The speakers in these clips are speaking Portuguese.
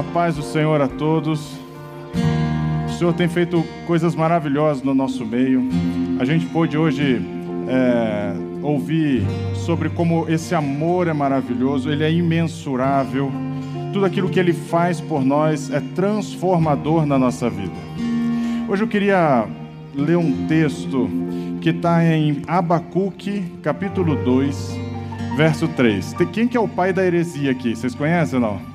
A paz do Senhor a todos. O Senhor tem feito coisas maravilhosas no nosso meio. A gente pôde hoje é, ouvir sobre como esse amor é maravilhoso, ele é imensurável. Tudo aquilo que ele faz por nós é transformador na nossa vida. Hoje eu queria ler um texto que está em Abacuque, capítulo 2, verso 3. Quem que é o pai da heresia aqui? Vocês conhecem ou não?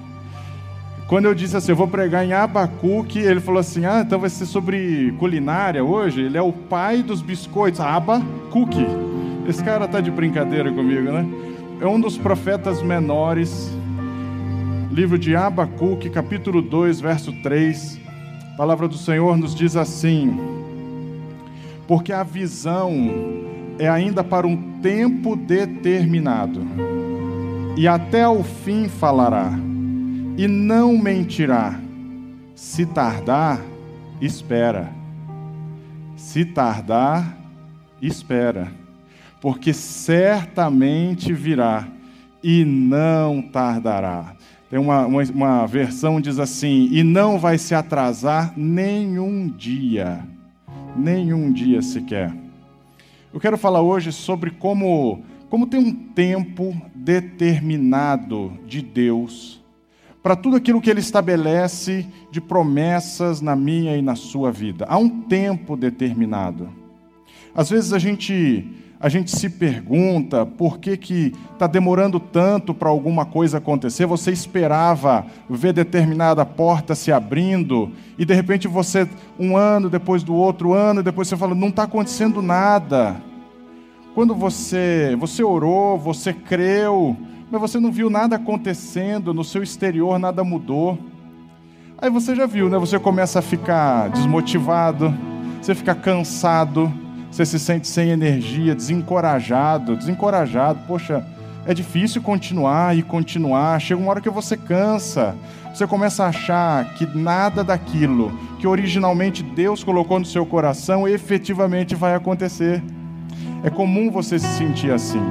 Quando eu disse assim, eu vou pregar em Abacuque, ele falou assim: ah, então vai ser sobre culinária hoje? Ele é o pai dos biscoitos, Abacuque. Esse cara tá de brincadeira comigo, né? É um dos profetas menores. Livro de Abacuque, capítulo 2, verso 3. A palavra do Senhor nos diz assim: Porque a visão é ainda para um tempo determinado, e até o fim falará e não mentirá. Se tardar, espera. Se tardar, espera. Porque certamente virá e não tardará. Tem uma, uma, uma versão diz assim: e não vai se atrasar nenhum dia, nenhum dia sequer. Eu quero falar hoje sobre como, como tem um tempo determinado de Deus para tudo aquilo que ele estabelece de promessas na minha e na sua vida. Há um tempo determinado. Às vezes a gente a gente se pergunta por que que está demorando tanto para alguma coisa acontecer. Você esperava ver determinada porta se abrindo e de repente você um ano depois do outro ano depois você fala não está acontecendo nada. Quando você você orou, você creu, mas você não viu nada acontecendo no seu exterior, nada mudou. Aí você já viu, né? Você começa a ficar desmotivado, você fica cansado, você se sente sem energia, desencorajado, desencorajado. Poxa, é difícil continuar e continuar. Chega uma hora que você cansa. Você começa a achar que nada daquilo que originalmente Deus colocou no seu coração efetivamente vai acontecer. É comum você se sentir assim.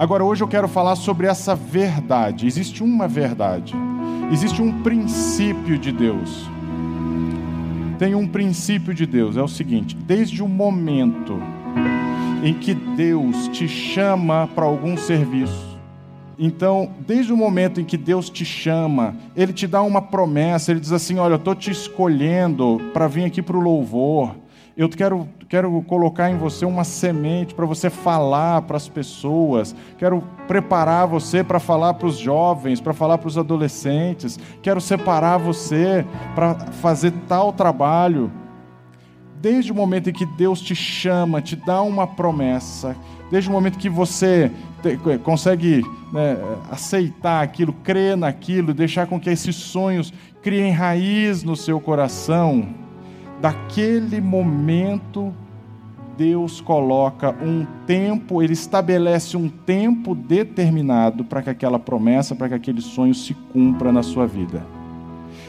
Agora, hoje eu quero falar sobre essa verdade. Existe uma verdade, existe um princípio de Deus. Tem um princípio de Deus, é o seguinte: desde o momento em que Deus te chama para algum serviço, então, desde o momento em que Deus te chama, Ele te dá uma promessa, Ele diz assim: Olha, eu estou te escolhendo para vir aqui para o louvor, eu quero, quero colocar em você uma semente para você falar para as pessoas. Quero preparar você para falar para os jovens, para falar para os adolescentes. Quero separar você para fazer tal trabalho. Desde o momento em que Deus te chama, te dá uma promessa, desde o momento que você te, consegue né, aceitar aquilo, crer naquilo, deixar com que esses sonhos criem raiz no seu coração, daquele momento, Deus coloca um tempo, Ele estabelece um tempo determinado para que aquela promessa, para que aquele sonho se cumpra na sua vida.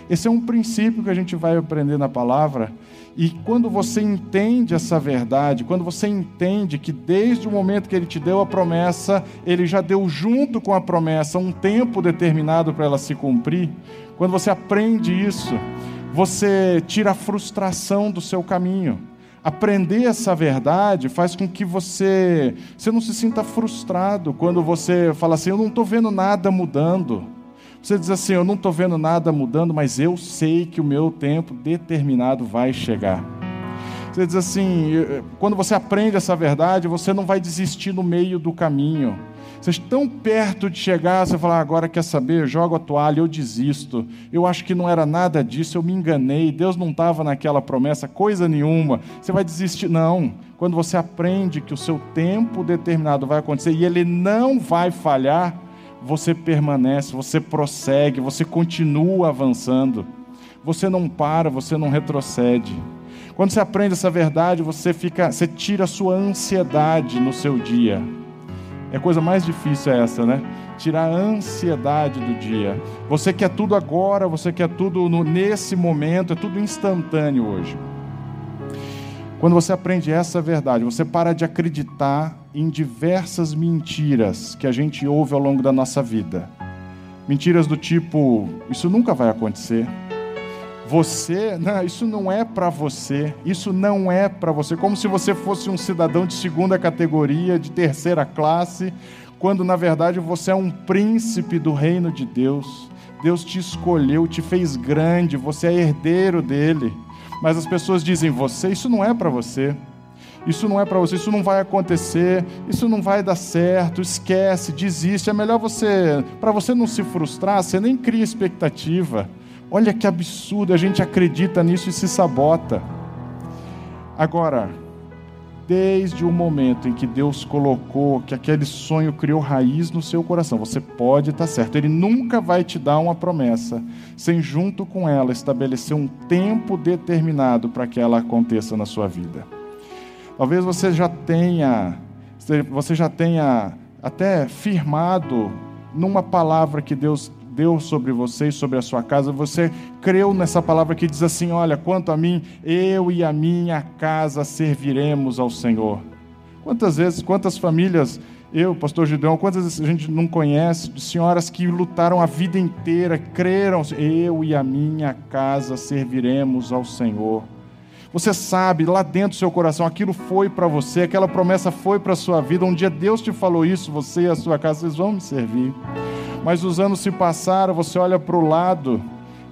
Esse é um princípio que a gente vai aprender na palavra. E quando você entende essa verdade, quando você entende que desde o momento que ele te deu a promessa, ele já deu junto com a promessa um tempo determinado para ela se cumprir, quando você aprende isso, você tira a frustração do seu caminho. Aprender essa verdade faz com que você, você não se sinta frustrado quando você fala assim: Eu não estou vendo nada mudando. Você diz assim: Eu não estou vendo nada mudando, mas eu sei que o meu tempo determinado vai chegar. Você diz assim: quando você aprende essa verdade, você não vai desistir no meio do caminho. Vocês estão perto de chegar, você fala, ah, agora quer saber? Eu jogo a toalha, eu desisto. Eu acho que não era nada disso, eu me enganei, Deus não estava naquela promessa, coisa nenhuma. Você vai desistir. Não. Quando você aprende que o seu tempo determinado vai acontecer e ele não vai falhar, você permanece, você prossegue, você continua avançando. Você não para, você não retrocede. Quando você aprende essa verdade, você fica, você tira a sua ansiedade no seu dia. É a coisa mais difícil é essa, né? Tirar a ansiedade do dia. Você quer tudo agora, você quer tudo no, nesse momento, é tudo instantâneo hoje. Quando você aprende essa verdade, você para de acreditar em diversas mentiras que a gente ouve ao longo da nossa vida. Mentiras do tipo: isso nunca vai acontecer. Você, não, isso não é para você. Isso não é para você. Como se você fosse um cidadão de segunda categoria, de terceira classe, quando na verdade você é um príncipe do reino de Deus. Deus te escolheu, te fez grande, você é herdeiro dele. Mas as pessoas dizem: você, isso não é para você. Isso não é para você, isso não vai acontecer, isso não vai dar certo, esquece, desiste. É melhor você, para você não se frustrar, você nem cria expectativa. Olha que absurdo, a gente acredita nisso e se sabota. Agora, desde o momento em que Deus colocou, que aquele sonho criou raiz no seu coração, você pode estar certo. Ele nunca vai te dar uma promessa sem, junto com ela, estabelecer um tempo determinado para que ela aconteça na sua vida. Talvez você já tenha, você já tenha até firmado numa palavra que Deus deu sobre você e sobre a sua casa, você creu nessa palavra que diz assim: Olha, quanto a mim, eu e a minha casa serviremos ao Senhor. Quantas vezes, quantas famílias, eu, pastor Gideão, quantas vezes a gente não conhece de senhoras que lutaram a vida inteira, creram, eu e a minha casa serviremos ao Senhor. Você sabe, lá dentro do seu coração, aquilo foi para você, aquela promessa foi para a sua vida. Um dia Deus te falou isso, você e a sua casa, vocês vão me servir. Mas os anos se passaram, você olha para o lado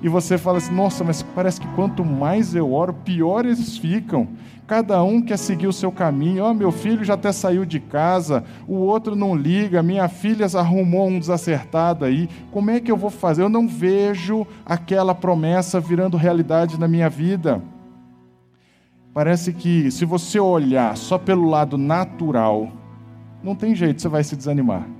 e você fala assim: nossa, mas parece que quanto mais eu oro, pior eles ficam. Cada um quer seguir o seu caminho. Ó, oh, meu filho já até saiu de casa, o outro não liga, minha filha arrumou um desacertado aí. Como é que eu vou fazer? Eu não vejo aquela promessa virando realidade na minha vida. Parece que se você olhar só pelo lado natural, não tem jeito, você vai se desanimar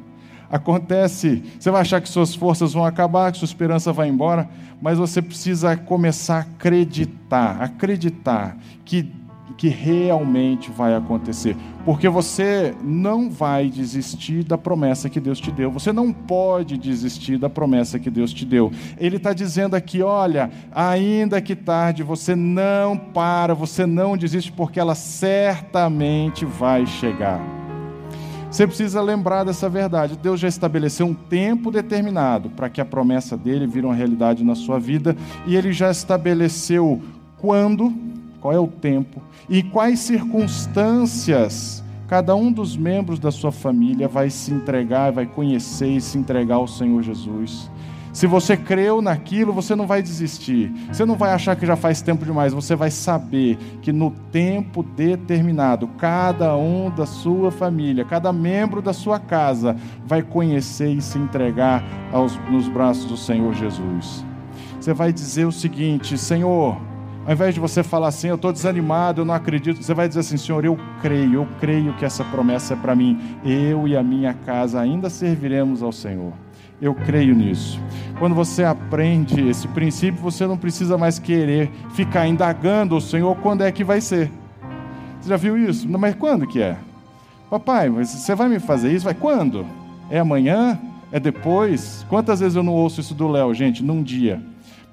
acontece, você vai achar que suas forças vão acabar, que sua esperança vai embora, mas você precisa começar a acreditar, acreditar que, que realmente vai acontecer. Porque você não vai desistir da promessa que Deus te deu. Você não pode desistir da promessa que Deus te deu. Ele está dizendo aqui: olha, ainda que tarde, você não para, você não desiste, porque ela certamente vai chegar. Você precisa lembrar dessa verdade. Deus já estabeleceu um tempo determinado para que a promessa dele vire uma realidade na sua vida e ele já estabeleceu quando, qual é o tempo e quais circunstâncias cada um dos membros da sua família vai se entregar, vai conhecer e se entregar ao Senhor Jesus. Se você creu naquilo, você não vai desistir. Você não vai achar que já faz tempo demais. Você vai saber que no tempo determinado, cada um da sua família, cada membro da sua casa vai conhecer e se entregar aos, nos braços do Senhor Jesus. Você vai dizer o seguinte: Senhor, ao invés de você falar assim, eu estou desanimado, eu não acredito, você vai dizer assim, Senhor, eu creio, eu creio que essa promessa é para mim. Eu e a minha casa ainda serviremos ao Senhor. Eu creio nisso. Quando você aprende esse princípio, você não precisa mais querer ficar indagando o Senhor quando é que vai ser. Você já viu isso? Não, mas quando que é? Papai, você vai me fazer isso? Vai quando? É amanhã? É depois? Quantas vezes eu não ouço isso do Léo, gente, num dia?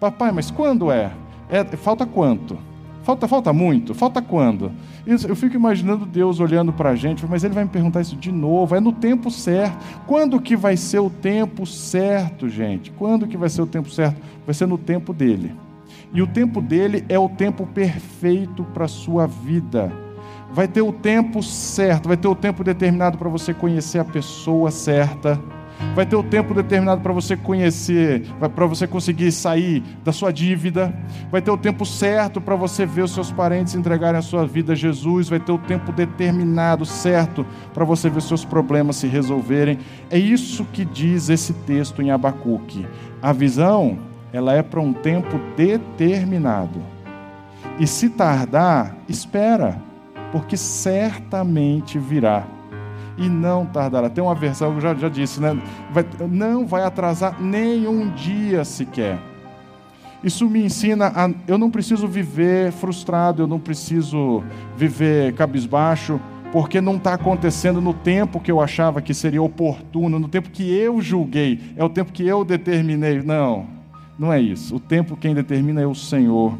Papai, mas quando é? é falta quanto? Falta, falta muito? Falta quando? Eu fico imaginando Deus olhando para a gente, mas Ele vai me perguntar isso de novo. É no tempo certo. Quando que vai ser o tempo certo, gente? Quando que vai ser o tempo certo? Vai ser no tempo dele. E o tempo dele é o tempo perfeito para a sua vida. Vai ter o tempo certo, vai ter o tempo determinado para você conhecer a pessoa certa vai ter o tempo determinado para você conhecer, para você conseguir sair da sua dívida, vai ter o tempo certo para você ver os seus parentes entregarem a sua vida a Jesus, vai ter o tempo determinado, certo, para você ver os seus problemas se resolverem. É isso que diz esse texto em Abacuque. A visão, ela é para um tempo determinado. E se tardar, espera, porque certamente virá e não tardará. Tem uma versão que já, já disse, né? Vai, não vai atrasar nem um dia sequer. Isso me ensina a. Eu não preciso viver frustrado, eu não preciso viver cabisbaixo, porque não está acontecendo no tempo que eu achava que seria oportuno, no tempo que eu julguei, é o tempo que eu determinei. Não, não é isso. O tempo quem determina é o Senhor.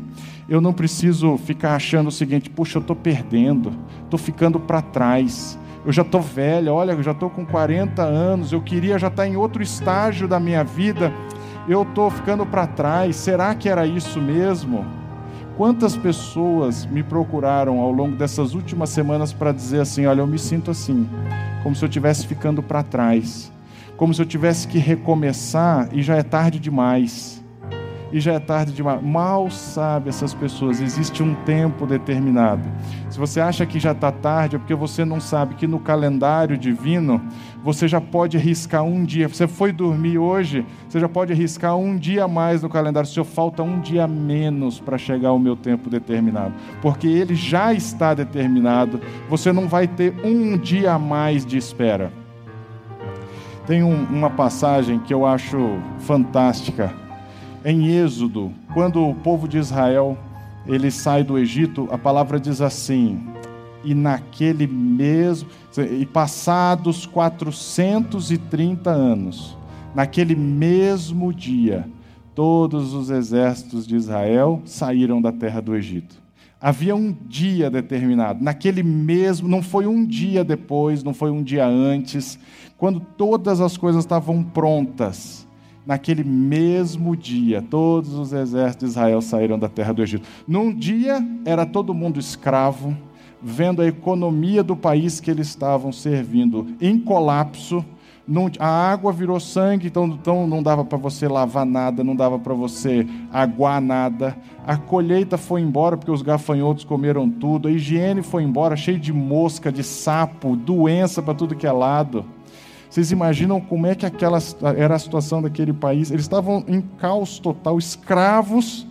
Eu não preciso ficar achando o seguinte: puxa, eu estou perdendo, estou ficando para trás Eu já estou velha, olha, eu já estou com 40 anos, eu queria já estar tá em outro estágio da minha vida, eu estou ficando para trás, será que era isso mesmo? Quantas pessoas me procuraram ao longo dessas últimas semanas para dizer assim: olha, eu me sinto assim, como se eu estivesse ficando para trás, como se eu tivesse que recomeçar e já é tarde demais e já é tarde demais. Mal sabe essas pessoas, existe um tempo determinado. Se você acha que já está tarde, é porque você não sabe que no calendário divino você já pode arriscar um dia. Você foi dormir hoje, você já pode arriscar um dia mais no calendário. Se falta um dia menos para chegar ao meu tempo determinado, porque ele já está determinado. Você não vai ter um dia a mais de espera. Tem um, uma passagem que eu acho fantástica em Êxodo, quando o povo de Israel ele sai do Egito, a palavra diz assim: e naquele mesmo, e passados 430 anos, naquele mesmo dia, todos os exércitos de Israel saíram da terra do Egito. Havia um dia determinado, naquele mesmo, não foi um dia depois, não foi um dia antes, quando todas as coisas estavam prontas naquele mesmo dia, todos os exércitos de Israel saíram da terra do Egito. Num dia era todo mundo escravo, vendo a economia do país que eles estavam servindo em colapso. a água virou sangue, então, então não dava para você lavar nada, não dava para você aguar nada. A colheita foi embora porque os gafanhotos comeram tudo. A higiene foi embora, cheio de mosca, de sapo, doença para tudo que é lado. Vocês imaginam como é que aquela era a situação daquele país? Eles estavam em caos total, escravos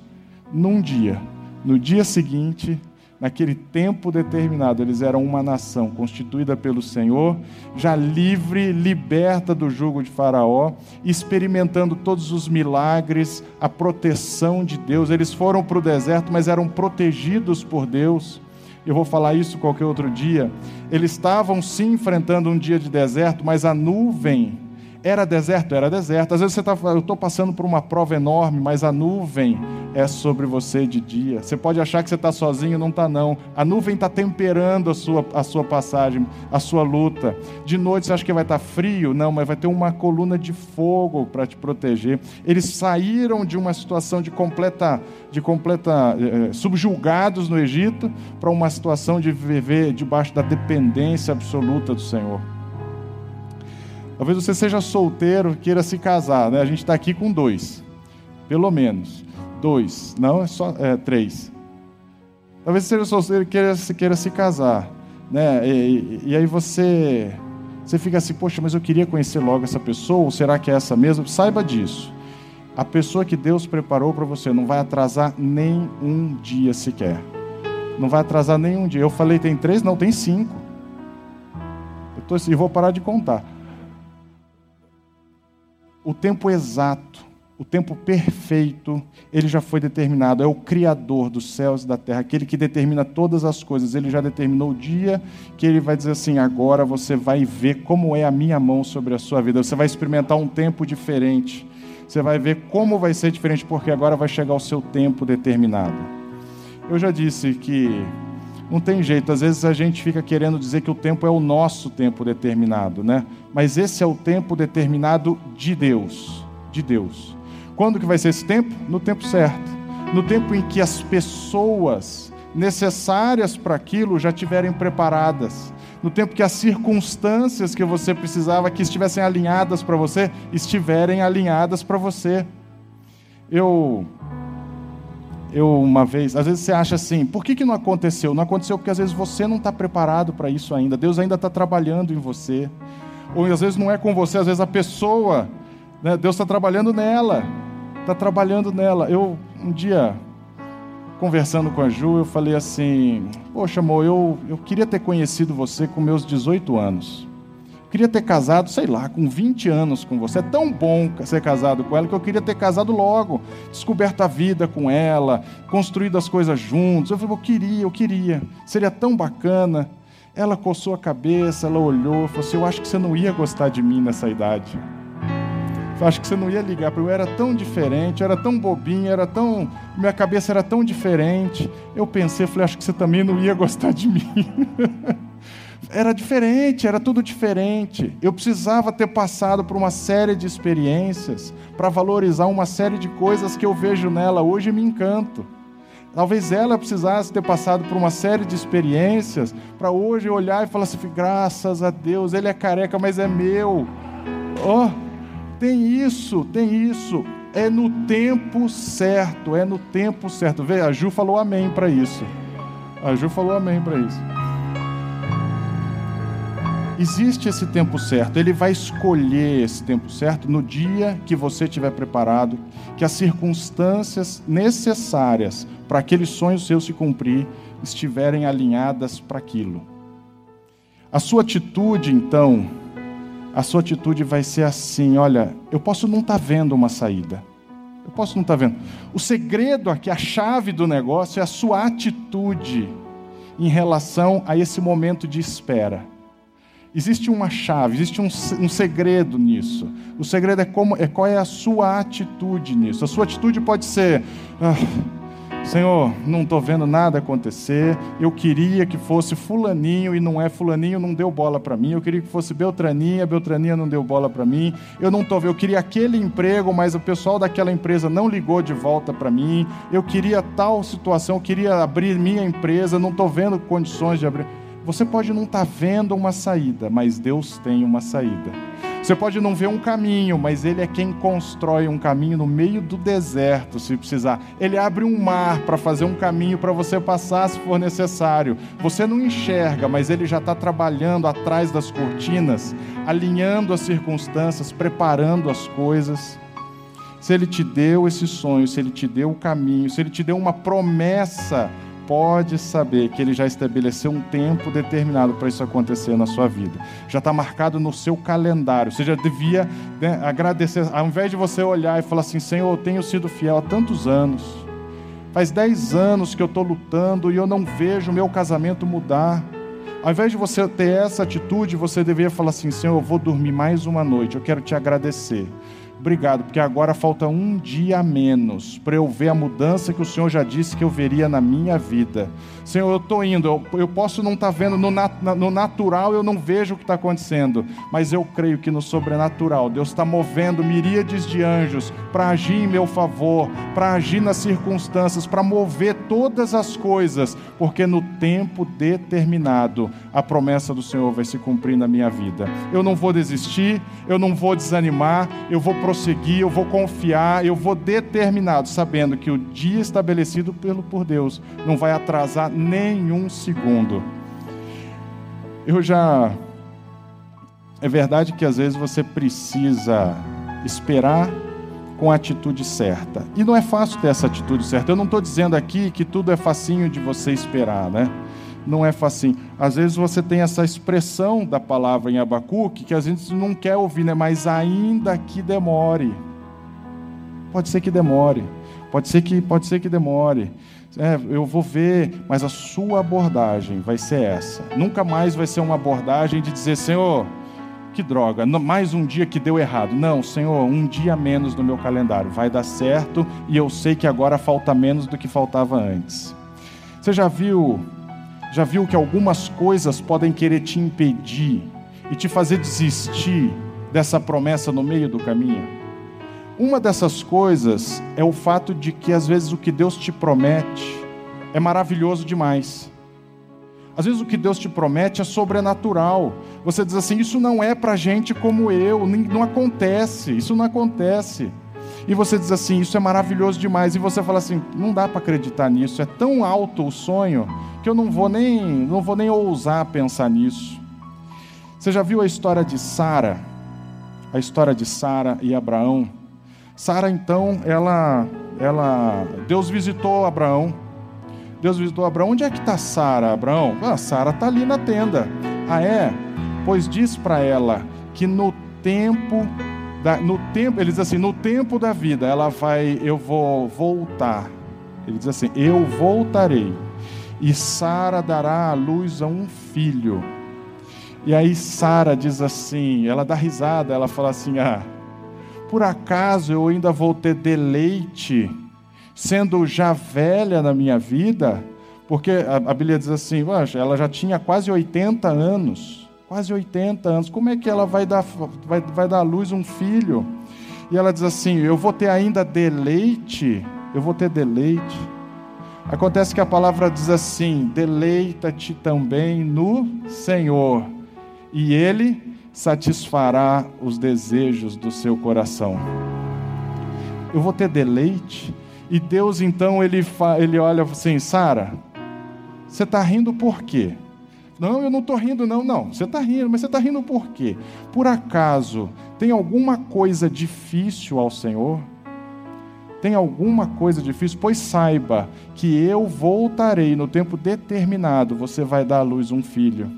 num dia. No dia seguinte, naquele tempo determinado, eles eram uma nação constituída pelo Senhor, já livre, liberta do jugo de Faraó, experimentando todos os milagres, a proteção de Deus. Eles foram para o deserto, mas eram protegidos por Deus eu vou falar isso qualquer outro dia. Eles estavam sim enfrentando um dia de deserto, mas a nuvem era deserto? Era deserto. Às vezes você está eu estou passando por uma prova enorme, mas a nuvem é sobre você de dia. Você pode achar que você está sozinho, não está não. A nuvem está temperando a sua, a sua passagem, a sua luta. De noite você acha que vai estar tá frio? Não, mas vai ter uma coluna de fogo para te proteger. Eles saíram de uma situação de completa, de completa eh, subjugados no Egito para uma situação de viver debaixo da dependência absoluta do Senhor. Talvez você seja solteiro, queira se casar, né? A gente está aqui com dois, pelo menos dois, não é só é, três. Talvez você seja solteiro e queira, queira se casar, né? E, e, aí você você fica assim, poxa, mas eu queria conhecer logo essa pessoa, ou será que é essa mesma? Saiba disso. A pessoa que Deus preparou para você não vai atrasar nem um dia sequer. Não vai atrasar nem um dia. Eu falei, tem três? Não, tem cinco. Eu tô, assim, vou parar de contar o tempo exato, o tempo perfeito, ele já foi determinado. É o Criador dos céus e da terra, aquele que determina todas as coisas. Ele já determinou o dia que ele vai dizer assim: agora você vai ver como é a minha mão sobre a sua vida. Você vai experimentar um tempo diferente. Você vai ver como vai ser diferente, porque agora vai chegar o seu tempo determinado. Eu já disse que não tem jeito, às vezes a gente fica querendo dizer que o tempo é o nosso tempo determinado, né? Mas esse é o tempo determinado de Deus, de Deus. Quando que vai ser esse tempo? No tempo certo. No tempo em que as pessoas necessárias para aquilo já estiverem preparadas. No tempo que as circunstâncias que você precisava que estivessem alinhadas para você, estiverem alinhadas para você. Eu eu uma vez, às vezes você acha assim, por que, que não aconteceu? Não aconteceu porque às vezes você não está preparado para isso ainda. Deus ainda está trabalhando em você. Ou às vezes não é com você, às vezes a pessoa, né, Deus está trabalhando nela. Está trabalhando nela. Eu, um dia, conversando com a Ju, eu falei assim: Poxa, amor, eu, eu queria ter conhecido você com meus 18 anos queria ter casado, sei lá, com 20 anos com você. É tão bom ser casado com ela que eu queria ter casado logo, descoberto a vida com ela, construído as coisas juntos. Eu falei, eu queria, eu queria. Seria tão bacana. Ela coçou a cabeça, ela olhou, falou assim: Eu acho que você não ia gostar de mim nessa idade. Eu acho que você não ia ligar para eu. era tão diferente, era tão bobinho, era tão. Minha cabeça era tão diferente. Eu pensei, falei, acho que você também não ia gostar de mim. era diferente, era tudo diferente. Eu precisava ter passado por uma série de experiências para valorizar uma série de coisas que eu vejo nela hoje e me encanto. Talvez ela precisasse ter passado por uma série de experiências para hoje olhar e falar assim: graças a Deus, ele é careca, mas é meu. Oh, tem isso, tem isso. É no tempo certo, é no tempo certo. Vê, a Ju falou amém para isso. A Ju falou amém para isso. Existe esse tempo certo, ele vai escolher esse tempo certo no dia que você estiver preparado, que as circunstâncias necessárias para aquele sonho seu se cumprir estiverem alinhadas para aquilo. A sua atitude, então, a sua atitude vai ser assim: olha, eu posso não estar tá vendo uma saída, eu posso não estar tá vendo. O segredo aqui, a chave do negócio é a sua atitude em relação a esse momento de espera. Existe uma chave, existe um, um, segredo nisso. O segredo é, como, é qual é a sua atitude nisso. A sua atitude pode ser: ah, Senhor, não estou vendo nada acontecer. Eu queria que fosse Fulaninho e não é Fulaninho, não deu bola para mim. Eu queria que fosse Beltraninha, Beltraninha não deu bola para mim. Eu não vendo. Eu queria aquele emprego, mas o pessoal daquela empresa não ligou de volta para mim. Eu queria tal situação, eu queria abrir minha empresa, não estou vendo condições de abrir. Você pode não estar tá vendo uma saída, mas Deus tem uma saída. Você pode não ver um caminho, mas Ele é quem constrói um caminho no meio do deserto, se precisar. Ele abre um mar para fazer um caminho para você passar se for necessário. Você não enxerga, mas Ele já está trabalhando atrás das cortinas, alinhando as circunstâncias, preparando as coisas. Se Ele te deu esse sonho, se Ele te deu o caminho, se Ele te deu uma promessa pode saber que ele já estabeleceu um tempo determinado para isso acontecer na sua vida. Já está marcado no seu calendário. Você já devia né, agradecer, ao invés de você olhar e falar assim: Senhor, eu tenho sido fiel há tantos anos. Faz dez anos que eu estou lutando e eu não vejo meu casamento mudar. Ao invés de você ter essa atitude, você deveria falar assim: Senhor, eu vou dormir mais uma noite, eu quero te agradecer Obrigado, porque agora falta um dia a menos para eu ver a mudança que o Senhor já disse que eu veria na minha vida. Senhor, eu estou indo, eu, eu, posso não estar tá vendo no, nat, no natural, eu não vejo o que está acontecendo, mas eu creio que no sobrenatural, Deus está movendo miríades de anjos para agir em meu favor, para agir nas circunstâncias, para mover todas as coisas, porque no tempo determinado a promessa do Senhor vai se cumprir na minha vida. Eu não vou desistir, eu não vou desanimar, eu vou prosseguir, eu vou confiar, eu vou determinado, sabendo que o dia estabelecido pelo por Deus não vai atrasar nenhum segundo. Eu já. É verdade que às vezes você precisa esperar com a atitude certa. E não é fácil ter essa atitude certa. Eu não estou dizendo aqui que tudo é facinho de você esperar, né? Não é facinho. Às vezes você tem essa expressão da palavra em Abacuque que a gente não quer ouvir, né? Mas ainda que demore. Pode ser que demore. Pode ser que, pode ser que demore. É, eu vou ver, mas a sua abordagem vai ser essa. Nunca mais vai ser uma abordagem de dizer, Senhor, que droga, mais um dia que deu errado. Não, Senhor, um dia menos no meu calendário. Vai dar certo e eu sei que agora falta menos do que faltava antes. Você já viu, já viu que algumas coisas podem querer te impedir e te fazer desistir dessa promessa no meio do caminho? Uma dessas coisas é o fato de que às vezes o que Deus te promete é maravilhoso demais. Às vezes o que Deus te promete é sobrenatural. Você diz assim: Isso não é para gente como eu, não acontece, isso não acontece. E você diz assim: Isso é maravilhoso demais. E você fala assim: Não dá para acreditar nisso, é tão alto o sonho que eu não vou nem, não vou nem ousar pensar nisso. Você já viu a história de Sara? A história de Sara e Abraão? Sara então, ela, ela, Deus visitou Abraão. Deus visitou Abraão. Onde é que está Sara, Abraão? Ah, Sara está ali na tenda. Ah é? Pois diz para ela que no tempo da, no tempo, ele diz assim, no tempo da vida, ela vai, eu vou voltar. Ele diz assim, eu voltarei. E Sara dará à luz a um filho. E aí Sara diz assim, ela dá risada, ela fala assim: "Ah, por acaso eu ainda vou ter deleite, sendo já velha na minha vida? Porque a, a Bíblia diz assim: ela já tinha quase 80 anos. Quase 80 anos. Como é que ela vai dar, vai, vai dar à luz um filho? E ela diz assim: Eu vou ter ainda deleite. Eu vou ter deleite. Acontece que a palavra diz assim: Deleita-te também no Senhor, e Ele satisfará os desejos do seu coração. Eu vou ter deleite. E Deus então ele, ele olha assim, Sara, você está rindo por quê? Não, eu não estou rindo, não, não. Você está rindo, mas você está rindo por quê? Por acaso tem alguma coisa difícil ao Senhor? Tem alguma coisa difícil? Pois saiba que eu voltarei no tempo determinado, você vai dar à luz um filho.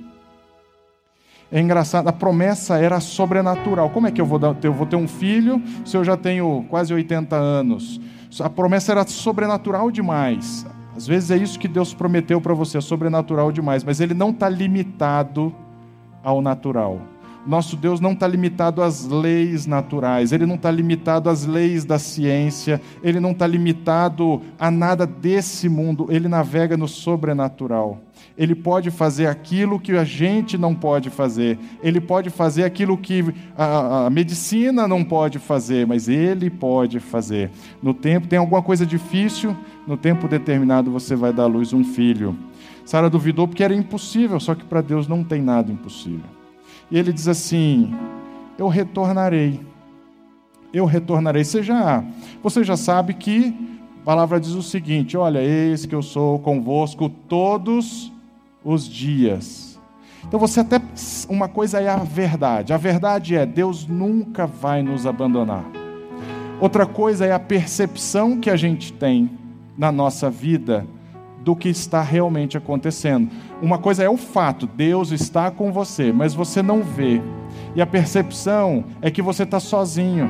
É engraçado, a promessa era sobrenatural. Como é que eu vou, dar, eu vou ter um filho se eu já tenho quase 80 anos? A promessa era sobrenatural demais. Às vezes é isso que Deus prometeu para você, é sobrenatural demais, mas ele não está limitado ao natural. Nosso Deus não está limitado às leis naturais, ele não está limitado às leis da ciência, ele não está limitado a nada desse mundo, ele navega no sobrenatural. Ele pode fazer aquilo que a gente não pode fazer, ele pode fazer aquilo que a, a medicina não pode fazer, mas ele pode fazer. No tempo, tem alguma coisa difícil, no tempo determinado você vai dar à luz um filho. Sara duvidou porque era impossível, só que para Deus não tem nada impossível. E ele diz assim: Eu retornarei. Eu retornarei. Você já, você já sabe que a palavra diz o seguinte: Olha, eis que eu sou convosco todos os dias. Então você até uma coisa é a verdade. A verdade é Deus nunca vai nos abandonar. Outra coisa é a percepção que a gente tem na nossa vida do que está realmente acontecendo. Uma coisa é o fato, Deus está com você, mas você não vê. E a percepção é que você está sozinho.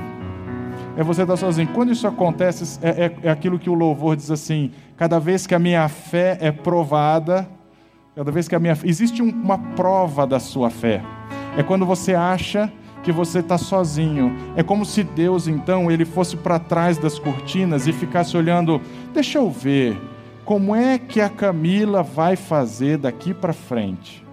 É você estar tá sozinho. Quando isso acontece, é, é, é aquilo que o louvor diz assim: cada vez que a minha fé é provada, cada vez que a minha. Existe uma prova da sua fé. É quando você acha que você está sozinho. É como se Deus, então, ele fosse para trás das cortinas e ficasse olhando, deixa eu ver, como é que a Camila vai fazer daqui para frente?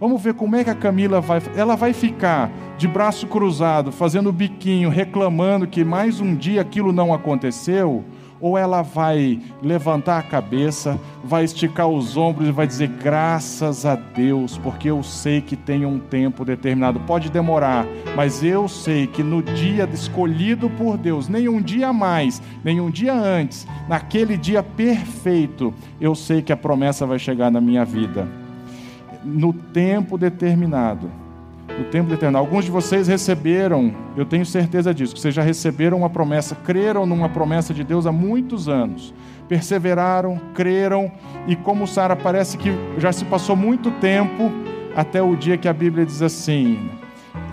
Vamos ver como é que a Camila vai. Ela vai ficar de braço cruzado, fazendo biquinho, reclamando que mais um dia aquilo não aconteceu? Ou ela vai levantar a cabeça, vai esticar os ombros e vai dizer graças a Deus, porque eu sei que tem um tempo determinado. Pode demorar, mas eu sei que no dia escolhido por Deus, nem um dia mais, nem um dia antes, naquele dia perfeito, eu sei que a promessa vai chegar na minha vida. No tempo determinado no tempo determinado. Alguns de vocês receberam, eu tenho certeza disso, que vocês já receberam uma promessa, creram numa promessa de Deus há muitos anos. Perseveraram, creram, e como Sara parece que já se passou muito tempo até o dia que a Bíblia diz assim: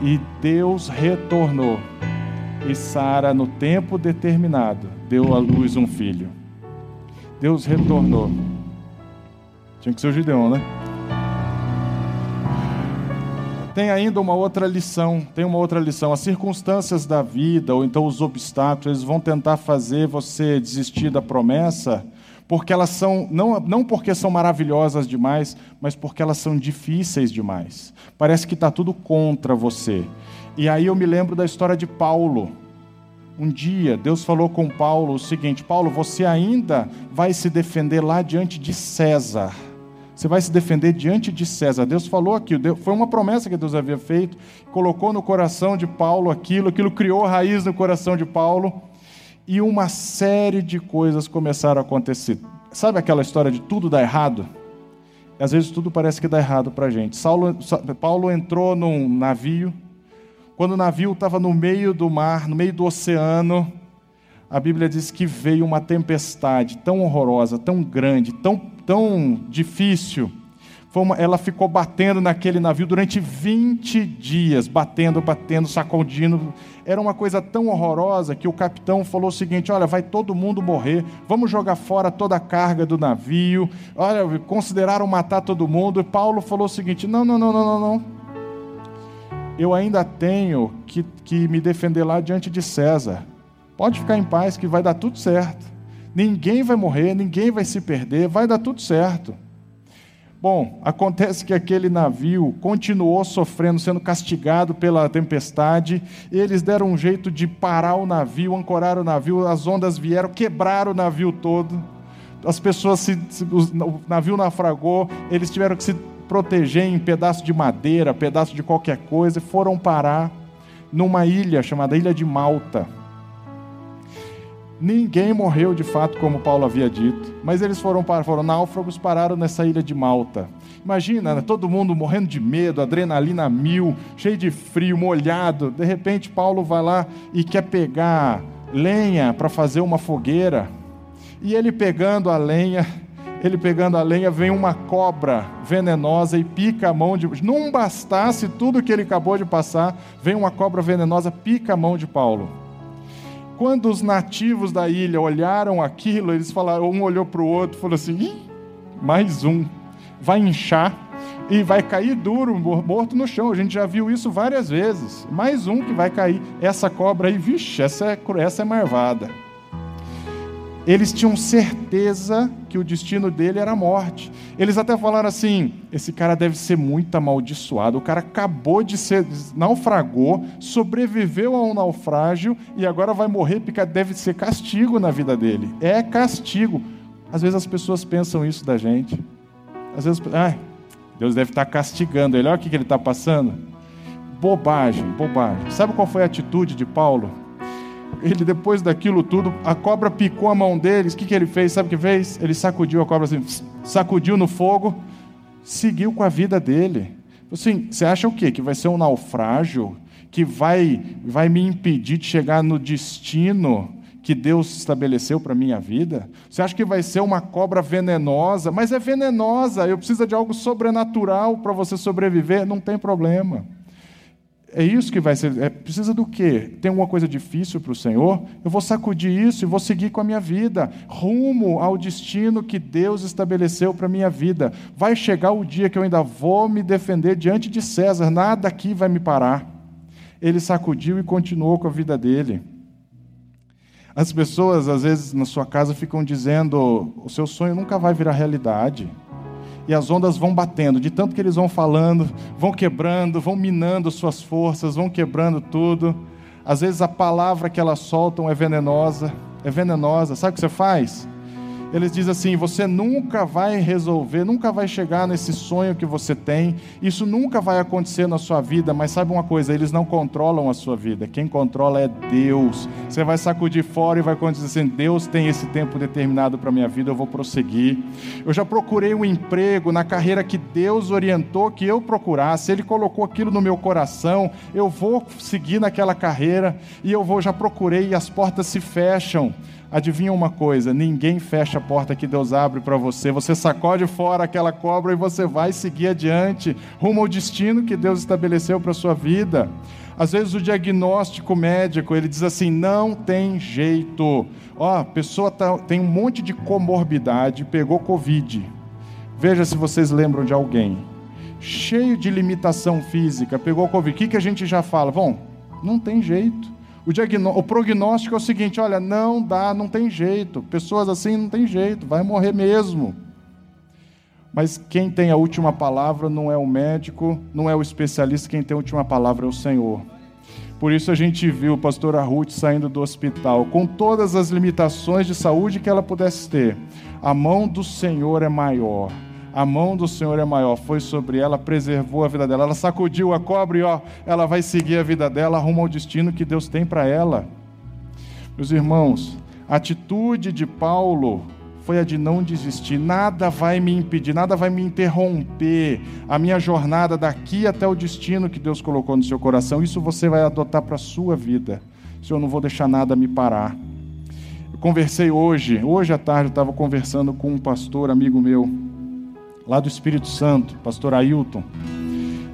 e Deus retornou. E Sara, no tempo determinado, deu à luz um filho. Deus retornou. Tinha que ser o Gideon, né? Tem ainda uma outra lição, tem uma outra lição. As circunstâncias da vida, ou então os obstáculos, eles vão tentar fazer você desistir da promessa, porque elas são, não, não porque são maravilhosas demais, mas porque elas são difíceis demais. Parece que está tudo contra você. E aí eu me lembro da história de Paulo. Um dia, Deus falou com Paulo o seguinte: Paulo, você ainda vai se defender lá diante de César. Você vai se defender diante de César. Deus falou aquilo, foi uma promessa que Deus havia feito, colocou no coração de Paulo aquilo, aquilo criou raiz no coração de Paulo, e uma série de coisas começaram a acontecer. Sabe aquela história de tudo dar errado? Às vezes tudo parece que dá errado para a gente. Saulo, Paulo entrou num navio, quando o navio estava no meio do mar, no meio do oceano, a Bíblia diz que veio uma tempestade tão horrorosa, tão grande, tão, tão difícil. Ela ficou batendo naquele navio durante 20 dias, batendo, batendo, sacudindo. Era uma coisa tão horrorosa que o capitão falou o seguinte: Olha, vai todo mundo morrer, vamos jogar fora toda a carga do navio. Olha, consideraram matar todo mundo. E Paulo falou o seguinte: Não, não, não, não, não, não. Eu ainda tenho que, que me defender lá diante de César. Pode ficar em paz que vai dar tudo certo. Ninguém vai morrer, ninguém vai se perder, vai dar tudo certo. Bom, acontece que aquele navio continuou sofrendo, sendo castigado pela tempestade. Eles deram um jeito de parar o navio, ancorar o navio, as ondas vieram, quebraram o navio todo. As pessoas, se, o navio naufragou, eles tiveram que se proteger em pedaço de madeira, pedaço de qualquer coisa, e foram parar numa ilha chamada Ilha de Malta. Ninguém morreu de fato, como Paulo havia dito, mas eles foram, foram náufragos, pararam nessa ilha de Malta. Imagina, né, todo mundo morrendo de medo, adrenalina mil, cheio de frio, molhado. De repente, Paulo vai lá e quer pegar lenha para fazer uma fogueira. E ele pegando a lenha, ele pegando a lenha, vem uma cobra venenosa e pica a mão de. Não bastasse tudo que ele acabou de passar, vem uma cobra venenosa, pica a mão de Paulo. Quando os nativos da ilha olharam aquilo, eles falaram, um olhou para o outro e falou assim: mais um, vai inchar e vai cair duro, morto no chão. A gente já viu isso várias vezes. Mais um que vai cair. Essa cobra aí, vixe, essa é, essa é marvada. Eles tinham certeza que o destino dele era a morte. Eles até falaram assim: esse cara deve ser muito amaldiçoado. O cara acabou de ser, naufragou, sobreviveu a um naufrágio e agora vai morrer porque deve ser castigo na vida dele. É castigo. Às vezes as pessoas pensam isso da gente. Às vezes, Deus deve estar castigando ele. Olha o que ele está passando. Bobagem, bobagem. Sabe qual foi a atitude de Paulo? Ele depois daquilo tudo, a cobra picou a mão deles. O que, que ele fez? Sabe o que fez? Ele sacudiu a cobra assim, sacudiu no fogo, seguiu com a vida dele. Assim, você acha o quê? Que vai ser um naufrágio? Que vai, vai me impedir de chegar no destino que Deus estabeleceu para minha vida? Você acha que vai ser uma cobra venenosa? Mas é venenosa, eu preciso de algo sobrenatural para você sobreviver? Não tem problema. É isso que vai ser. É, precisa do quê? Tem alguma coisa difícil para o Senhor? Eu vou sacudir isso e vou seguir com a minha vida, rumo ao destino que Deus estabeleceu para a minha vida. Vai chegar o dia que eu ainda vou me defender diante de César, nada aqui vai me parar. Ele sacudiu e continuou com a vida dele. As pessoas, às vezes, na sua casa ficam dizendo: o seu sonho nunca vai virar realidade e as ondas vão batendo, de tanto que eles vão falando, vão quebrando, vão minando suas forças, vão quebrando tudo. Às vezes a palavra que elas soltam é venenosa, é venenosa. Sabe o que você faz? Eles dizem assim: você nunca vai resolver, nunca vai chegar nesse sonho que você tem, isso nunca vai acontecer na sua vida, mas sabe uma coisa? Eles não controlam a sua vida, quem controla é Deus. Você vai sacudir fora e vai dizer assim: Deus tem esse tempo determinado para a minha vida, eu vou prosseguir. Eu já procurei um emprego na carreira que Deus orientou que eu procurasse, Ele colocou aquilo no meu coração, eu vou seguir naquela carreira e eu vou, já procurei e as portas se fecham. Adivinha uma coisa: ninguém fecha a porta que Deus abre para você. Você sacode fora aquela cobra e você vai seguir adiante, rumo ao destino que Deus estabeleceu para sua vida. Às vezes o diagnóstico médico ele diz assim: não tem jeito. Ó, a pessoa tá, tem um monte de comorbidade, pegou Covid. Veja se vocês lembram de alguém. Cheio de limitação física, pegou Covid. O que, que a gente já fala? Bom, não tem jeito. O, o prognóstico é o seguinte: olha, não dá, não tem jeito. Pessoas assim não tem jeito, vai morrer mesmo. Mas quem tem a última palavra não é o médico, não é o especialista, quem tem a última palavra é o Senhor. Por isso a gente viu a pastora Ruth saindo do hospital com todas as limitações de saúde que ela pudesse ter. A mão do Senhor é maior a mão do Senhor é maior, foi sobre ela, preservou a vida dela. Ela sacudiu a cobra e ó, ela vai seguir a vida dela rumo ao destino que Deus tem para ela. Meus irmãos, a atitude de Paulo foi a de não desistir. Nada vai me impedir, nada vai me interromper a minha jornada daqui até o destino que Deus colocou no seu coração. Isso você vai adotar para a sua vida. Senhor, não vou deixar nada me parar. Eu conversei hoje, hoje à tarde eu estava conversando com um pastor, amigo meu, lá do Espírito Santo, pastor Ailton.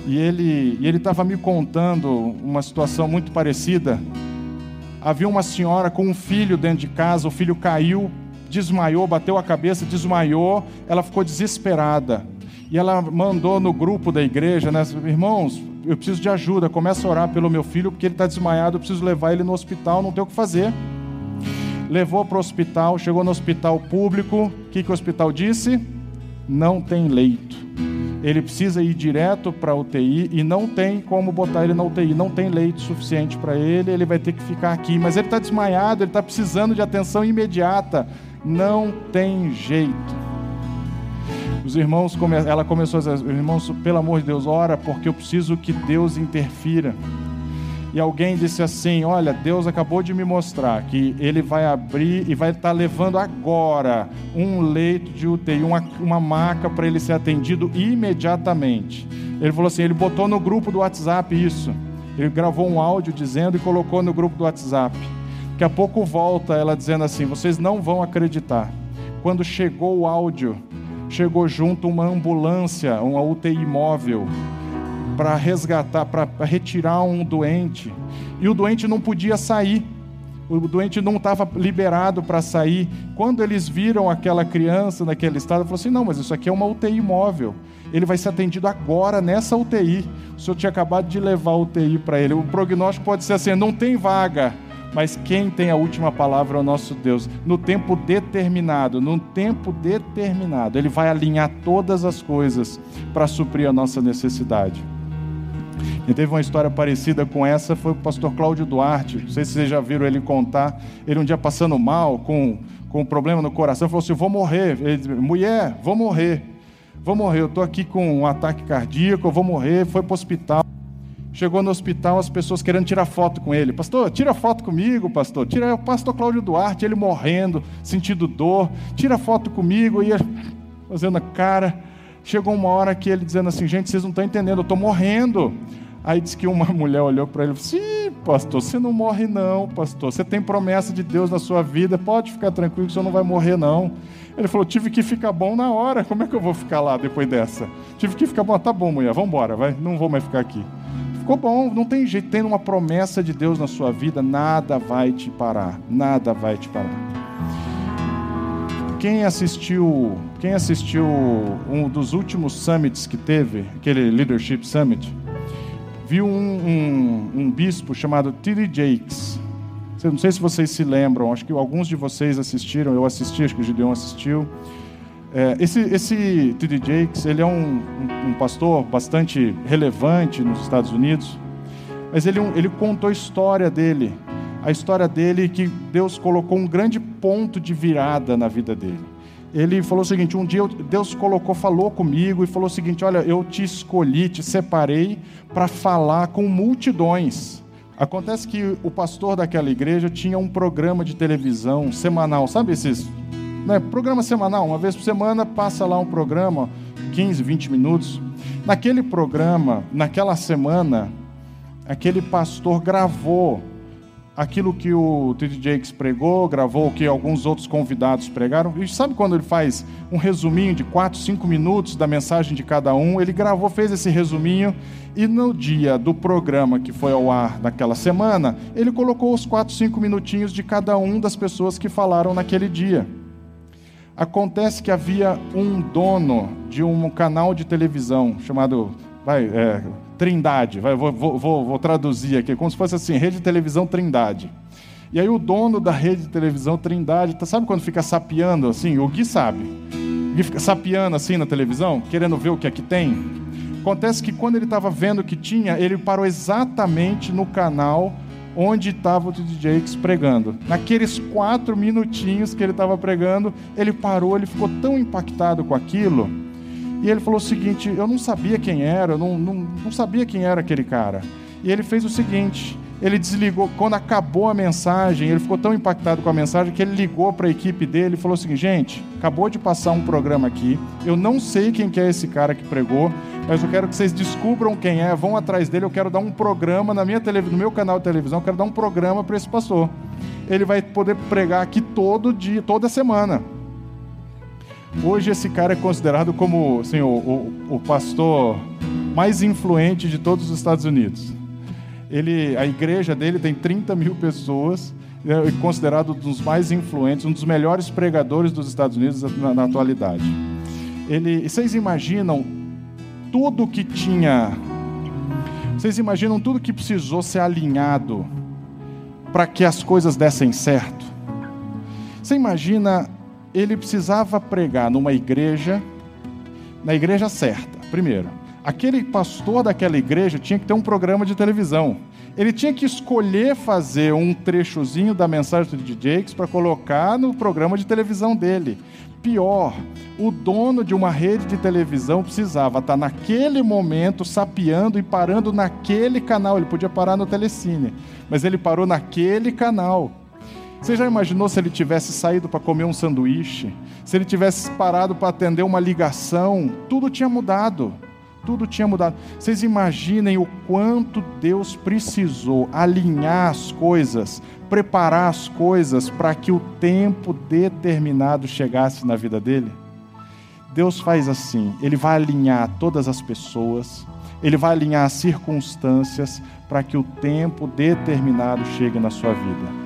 E ele e ele estava me contando uma situação muito parecida. Havia uma senhora com um filho dentro de casa, o filho caiu, desmaiou, bateu a cabeça, desmaiou, ela ficou desesperada. E ela mandou no grupo da igreja, né, irmãos, eu preciso de ajuda, começa a orar pelo meu filho, porque ele está desmaiado, eu preciso levar ele no hospital, não tem o que fazer. levou para o hospital, chegou no hospital público, o que, que o hospital disse? Não tem leito. Ele precisa ir direto para a UTI e não tem como botar ele na UTI, não tem leito suficiente para ele, ele vai ter que ficar aqui. Mas ele está desmaiado, ele está precisando de atenção imediata. Não tem jeito. Os irmãos, ela começou a dizer, irmãos, pelo amor de Deus, ora, porque eu preciso que Deus interfira e alguém disse assim: Olha, Deus acabou de me mostrar que Ele vai abrir e vai estar levando agora um leito de UTI, uma, uma maca para ele ser atendido imediatamente. Ele falou assim: Ele botou no grupo do WhatsApp isso. Ele gravou um áudio dizendo e colocou no grupo do WhatsApp. Daqui a pouco volta ela dizendo assim: Vocês não vão acreditar. Quando chegou o áudio, chegou junto uma ambulância, uma UTI móvel para resgatar, para retirar um doente. E o doente não podia sair. O doente não estava liberado para sair. Quando eles viram aquela criança naquele estado, falou assim: não, mas isso aqui é uma UTI móvel. Ele vai ser atendido agora nessa UTI. O senhor tinha acabado de levar a UTI para ele. O prognóstico pode ser assim: não tem vaga mas quem tem a última palavra é o nosso Deus. No tempo determinado, no tempo determinado, Ele vai alinhar todas as coisas para suprir a nossa necessidade. Quem teve uma história parecida com essa foi o pastor Cláudio Duarte. Não sei se vocês já viram ele contar. Ele um dia passando mal, com, com um problema no coração, falou assim: Vou morrer. Ele disse, Mulher, vou morrer. Vou morrer. Eu estou aqui com um ataque cardíaco, eu vou morrer. Foi para o hospital. Chegou no hospital, as pessoas querendo tirar foto com ele. Pastor, tira foto comigo, pastor. Tira o pastor Cláudio Duarte, ele morrendo, sentindo dor. Tira foto comigo. Ia fazendo a cara. Chegou uma hora que ele dizendo assim: Gente, vocês não estão entendendo, eu estou morrendo. Aí disse que uma mulher olhou para ele e Sim, pastor, você não morre, não, pastor. Você tem promessa de Deus na sua vida, pode ficar tranquilo que você não vai morrer, não. Ele falou: Tive que ficar bom na hora, como é que eu vou ficar lá depois dessa? Tive que ficar bom, tá bom, mulher, vamos embora, vai, não vou mais ficar aqui. Ficou bom, não tem jeito, tendo uma promessa de Deus na sua vida, nada vai te parar, nada vai te parar. Quem assistiu, quem assistiu um dos últimos summits que teve, aquele Leadership Summit, viu um, um, um bispo chamado T.D. Jakes. Não sei se vocês se lembram, acho que alguns de vocês assistiram, eu assisti, acho que o Gideon assistiu. É, esse esse T.D. Jakes, ele é um, um, pastor bastante relevante nos Estados Unidos, mas ele, ele contou a história dele, a história dele que Deus colocou um grande ponto de virada na vida dele ele falou o seguinte: um dia Deus colocou, falou comigo e falou o seguinte: Olha, eu te escolhi, te separei para falar com multidões. Acontece que o pastor daquela igreja tinha um programa de televisão semanal, sabe esses? Né, programa semanal, uma vez por semana passa lá um programa, 15, 20 minutos. Naquele programa, naquela semana, aquele pastor gravou aquilo que o T.D. Jakes pregou, gravou o que alguns outros convidados pregaram. E sabe quando ele faz um resuminho de 4, 5 minutos da mensagem de cada um? Ele gravou, fez esse resuminho e no dia do programa que foi ao ar naquela semana, ele colocou os 4, 5 minutinhos de cada um das pessoas que falaram naquele dia. Acontece que havia um dono de um canal de televisão chamado vai, é, Trindade, vai, vou, vou, vou, traduzir aqui, como se fosse assim, rede de televisão Trindade. E aí o dono da rede de televisão Trindade, tá, sabe quando fica sapeando assim? O Gui sabe. O Gui fica sapeando assim na televisão, querendo ver o que aqui tem. Acontece que quando ele estava vendo o que tinha, ele parou exatamente no canal onde estava o DJ Jakes pregando. Naqueles quatro minutinhos que ele estava pregando, ele parou, ele ficou tão impactado com aquilo e ele falou o seguinte: eu não sabia quem era, eu não, não, não sabia quem era aquele cara. E ele fez o seguinte: ele desligou, quando acabou a mensagem, ele ficou tão impactado com a mensagem que ele ligou para a equipe dele e falou assim: gente, acabou de passar um programa aqui, eu não sei quem que é esse cara que pregou, mas eu quero que vocês descubram quem é, vão atrás dele, eu quero dar um programa na minha tele, no meu canal de televisão, eu quero dar um programa para esse pastor. Ele vai poder pregar aqui todo dia, toda semana. Hoje esse cara é considerado como assim, o, o, o pastor mais influente de todos os Estados Unidos. Ele, a igreja dele tem 30 mil pessoas, é considerado um dos mais influentes, um dos melhores pregadores dos Estados Unidos na, na atualidade. Ele, vocês imaginam tudo que tinha, vocês imaginam tudo que precisou ser alinhado para que as coisas dessem certo? Você imagina, ele precisava pregar numa igreja, na igreja certa, primeiro. Aquele pastor daquela igreja tinha que ter um programa de televisão. Ele tinha que escolher fazer um trechozinho da mensagem do DJ para colocar no programa de televisão dele. Pior, o dono de uma rede de televisão precisava estar naquele momento sapeando e parando naquele canal. Ele podia parar no Telecine, mas ele parou naquele canal. Você já imaginou se ele tivesse saído para comer um sanduíche? Se ele tivesse parado para atender uma ligação? Tudo tinha mudado. Tudo tinha mudado. Vocês imaginem o quanto Deus precisou alinhar as coisas preparar as coisas para que o tempo determinado chegasse na vida dele? Deus faz assim, ele vai alinhar todas as pessoas, ele vai alinhar as circunstâncias para que o tempo determinado chegue na sua vida.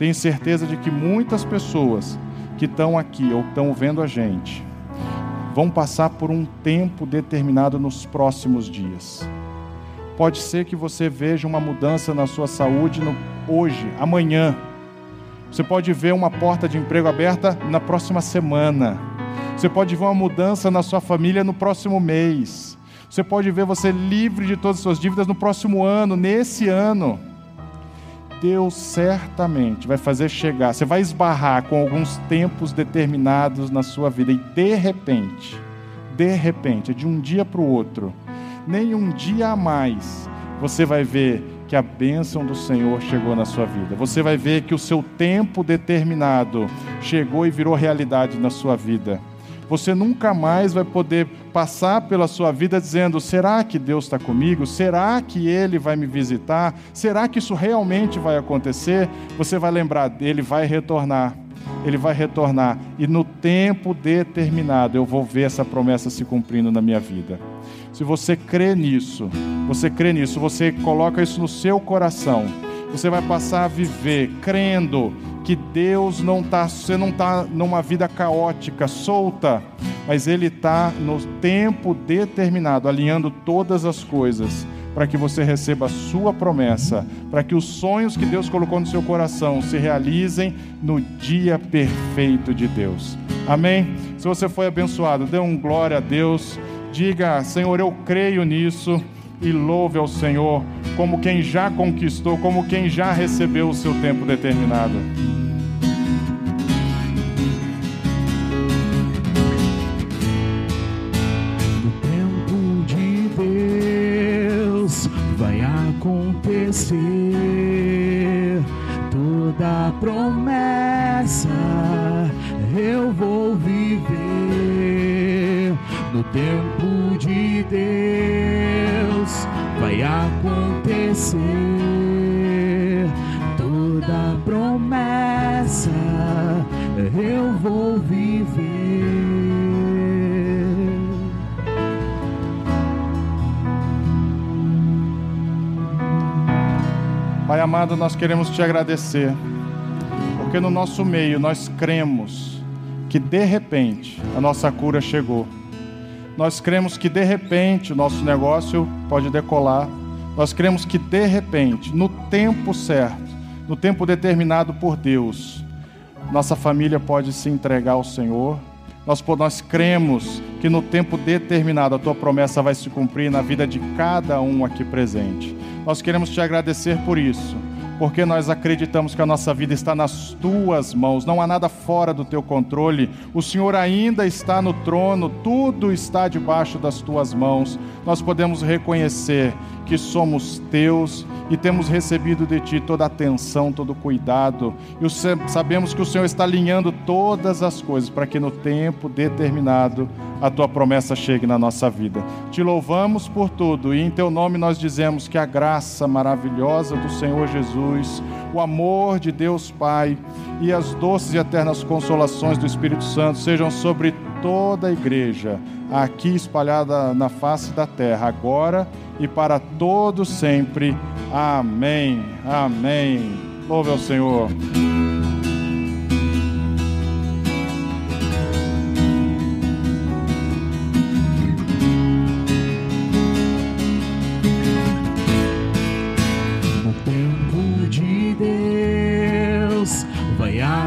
Tenho certeza de que muitas pessoas que estão aqui ou estão vendo a gente vão passar por um tempo determinado nos próximos dias. Pode ser que você veja uma mudança na sua saúde no, hoje, amanhã. Você pode ver uma porta de emprego aberta na próxima semana. Você pode ver uma mudança na sua família no próximo mês. Você pode ver você livre de todas as suas dívidas no próximo ano, nesse ano. Deus certamente vai fazer chegar, você vai esbarrar com alguns tempos determinados na sua vida e de repente, de repente, de um dia para o outro, nem um dia a mais, você vai ver que a bênção do Senhor chegou na sua vida. Você vai ver que o seu tempo determinado chegou e virou realidade na sua vida. Você nunca mais vai poder passar pela sua vida dizendo: será que Deus está comigo? Será que Ele vai me visitar? Será que isso realmente vai acontecer? Você vai lembrar, Ele vai retornar. Ele vai retornar e no tempo determinado eu vou ver essa promessa se cumprindo na minha vida. Se você crê nisso, você crê nisso, você coloca isso no seu coração, você vai passar a viver crendo que Deus não está, você não está numa vida caótica, solta, mas Ele está no tempo determinado, alinhando todas as coisas para que você receba a sua promessa, para que os sonhos que Deus colocou no seu coração se realizem no dia perfeito de Deus. Amém? Se você foi abençoado, dê um glória a Deus. Diga, Senhor, eu creio nisso e louve ao Senhor como quem já conquistou, como quem já recebeu o seu tempo determinado. Acontecer toda promessa eu vou viver no tempo de Deus vai acontecer toda promessa eu vou viver. Amado, nós queremos te agradecer, porque no nosso meio nós cremos que de repente a nossa cura chegou. Nós cremos que de repente o nosso negócio pode decolar. Nós cremos que de repente, no tempo certo, no tempo determinado por Deus, nossa família pode se entregar ao Senhor. Nós, nós cremos que no tempo determinado a tua promessa vai se cumprir na vida de cada um aqui presente. Nós queremos te agradecer por isso, porque nós acreditamos que a nossa vida está nas tuas mãos, não há nada fora do teu controle. O Senhor ainda está no trono, tudo está debaixo das tuas mãos. Nós podemos reconhecer que somos teus e temos recebido de ti toda a atenção, todo o cuidado. E sabemos que o Senhor está alinhando todas as coisas para que no tempo determinado a tua promessa chegue na nossa vida. Te louvamos por tudo e em teu nome nós dizemos que a graça maravilhosa do Senhor Jesus, o amor de Deus Pai e as doces e eternas consolações do Espírito Santo sejam sobre toda a igreja aqui espalhada na face da terra, agora e para todos sempre. Amém. Amém. Louve ao Senhor.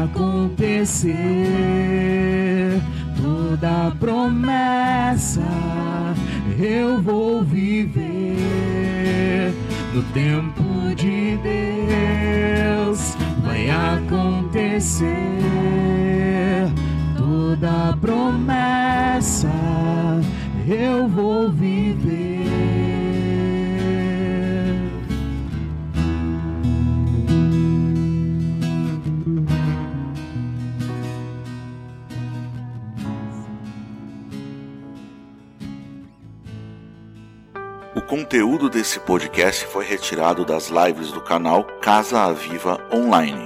Acontecer. Podcast foi retirado das lives do canal Casa Aviva Online.